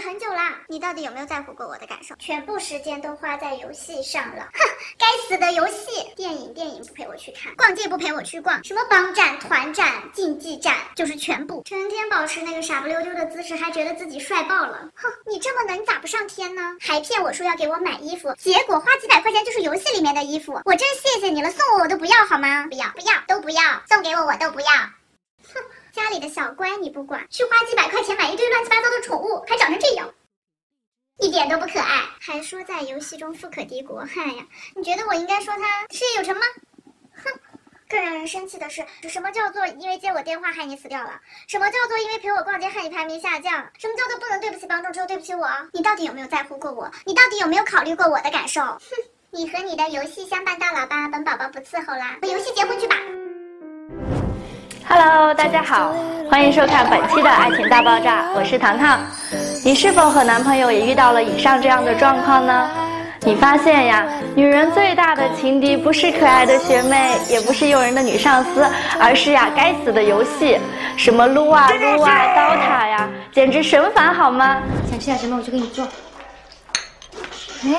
很久啦你到底有没有在乎过我的感受？全部时间都花在游戏上了，哼，该死的游戏！电影电影不陪我去看，逛街不陪我去逛，什么帮战、团战、竞技战，就是全部，成天保持那个傻不溜丢的姿势，还觉得自己帅爆了。哼，你这么能，咋不上天呢？还骗我说要给我买衣服，结果花几百块钱就是游戏里面的衣服，我真谢谢你了，送我我都不要好吗？不要不要都不要，送给我我都不要。家里的小乖你不管，去花几百块钱买一堆乱七八糟的宠物，还长成这样，一点都不可爱，还说在游戏中富可敌国。嗨呀，你觉得我应该说他事业有成吗？哼，更让人生气的是，什么叫做因为接我电话害你死掉了？什么叫做因为陪我逛街害你排名下降？什么叫做不能对不起帮众，只有对不起我？你到底有没有在乎过我？你到底有没有考虑过我的感受？哼，你和你的游戏相伴到老吧，本宝宝不伺候啦，和游戏结婚去吧。Hello，大家好，欢迎收看本期的《爱情大爆炸》，我是糖糖。你是否和男朋友也遇到了以上这样的状况呢？你发现呀，女人最大的情敌不是可爱的学妹，也不是诱人的女上司，而是呀该死的游戏，什么撸啊撸啊、刀塔呀，简直神烦好吗？想吃点什么我去给你做。哎，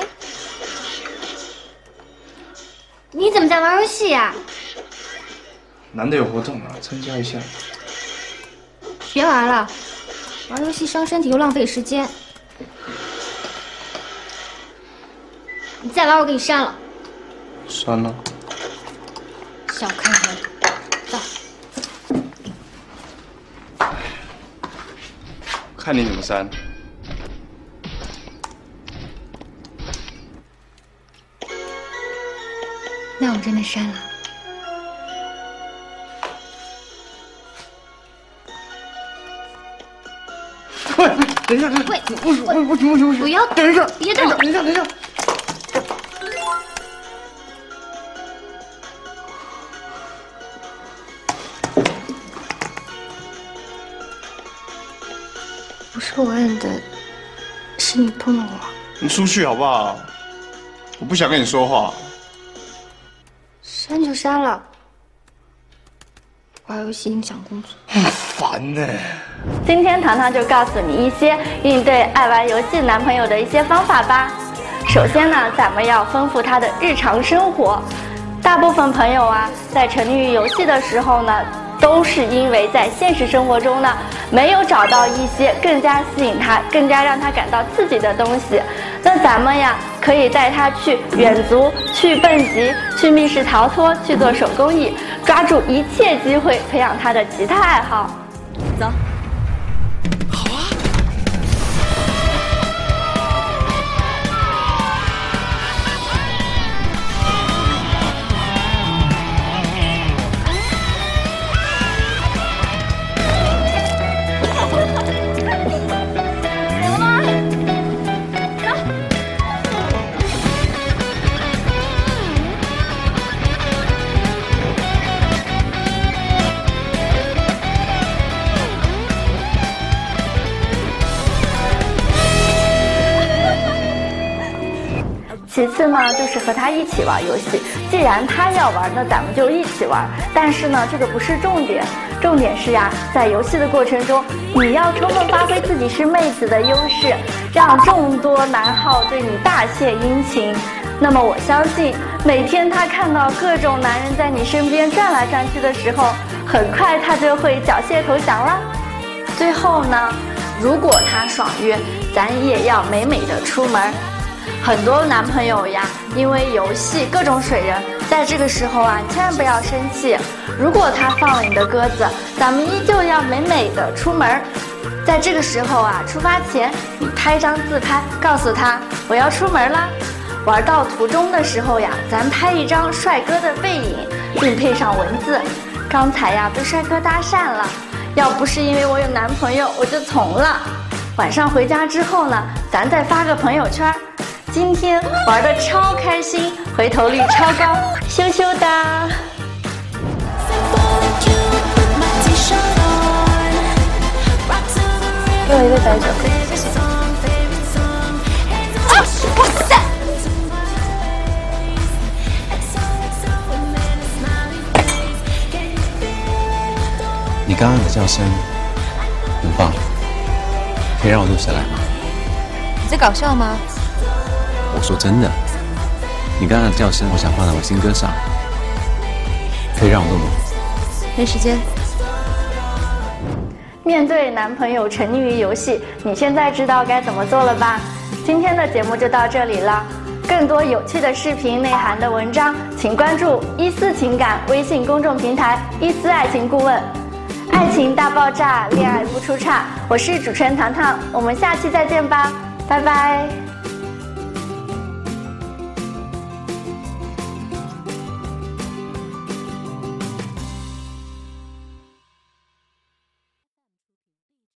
你怎么在玩游戏呀、难得有活动啊，参加一下。别玩了，玩游戏伤身体又浪费时间。你再玩我给你删了，删了。小看人。走，看你怎么删。那我真的删了。等一下，等一下，喂不是，不行，不行，不行，不行，不要等一下，别动等一下，等一下。不是我摁的，是你碰了我。你出去好不好？我不想跟你说话。删就删了，玩游戏影响工作。烦呢。今天糖糖就告诉你一些应对爱玩游戏男朋友的一些方法吧。首先呢，咱们要丰富他的日常生活。大部分朋友啊，在沉溺于游戏的时候呢，都是因为在现实生活中呢，没有找到一些更加吸引他、更加让他感到刺激的东西。那咱们呀，可以带他去远足、去蹦极、去密室逃脱、去做手工艺，抓住一切机会培养他的其他爱好。走。其次呢，就是和他一起玩游戏。既然他要玩，那咱们就一起玩。但是呢，这个不是重点，重点是呀，在游戏的过程中，你要充分发挥自己是妹子的优势，让众多男号对你大献殷勤。那么我相信，每天他看到各种男人在你身边转来转去的时候，很快他就会缴械投降啦。最后呢，如果他爽约，咱也要美美的出门。很多男朋友呀，因为游戏各种水人，在这个时候啊，千万不要生气。如果他放了你的鸽子，咱们依旧要美美的出门。在这个时候啊，出发前你拍张自拍，告诉他我要出门啦。玩到途中的时候呀，咱拍一张帅哥的背影，并配上文字。刚才呀被帅哥搭讪了，要不是因为我有男朋友，我就从了。晚上回家之后呢，咱再发个朋友圈。今天玩的超开心，回头率超高，羞羞的。给我一个白酒。啊！哇塞！你刚刚的叫声很棒，可以让我录下来吗？你在搞笑吗？我说真的，你刚刚的叫声，我想放在我新歌上，可以让我录吗？没时间。面对男朋友沉溺于游戏，你现在知道该怎么做了吧？今天的节目就到这里了。更多有趣的视频、内涵的文章，请关注一思情感微信公众平台“一思爱情顾问”。爱情大爆炸，恋爱不出差。我是主持人糖糖，我们下期再见吧，拜拜。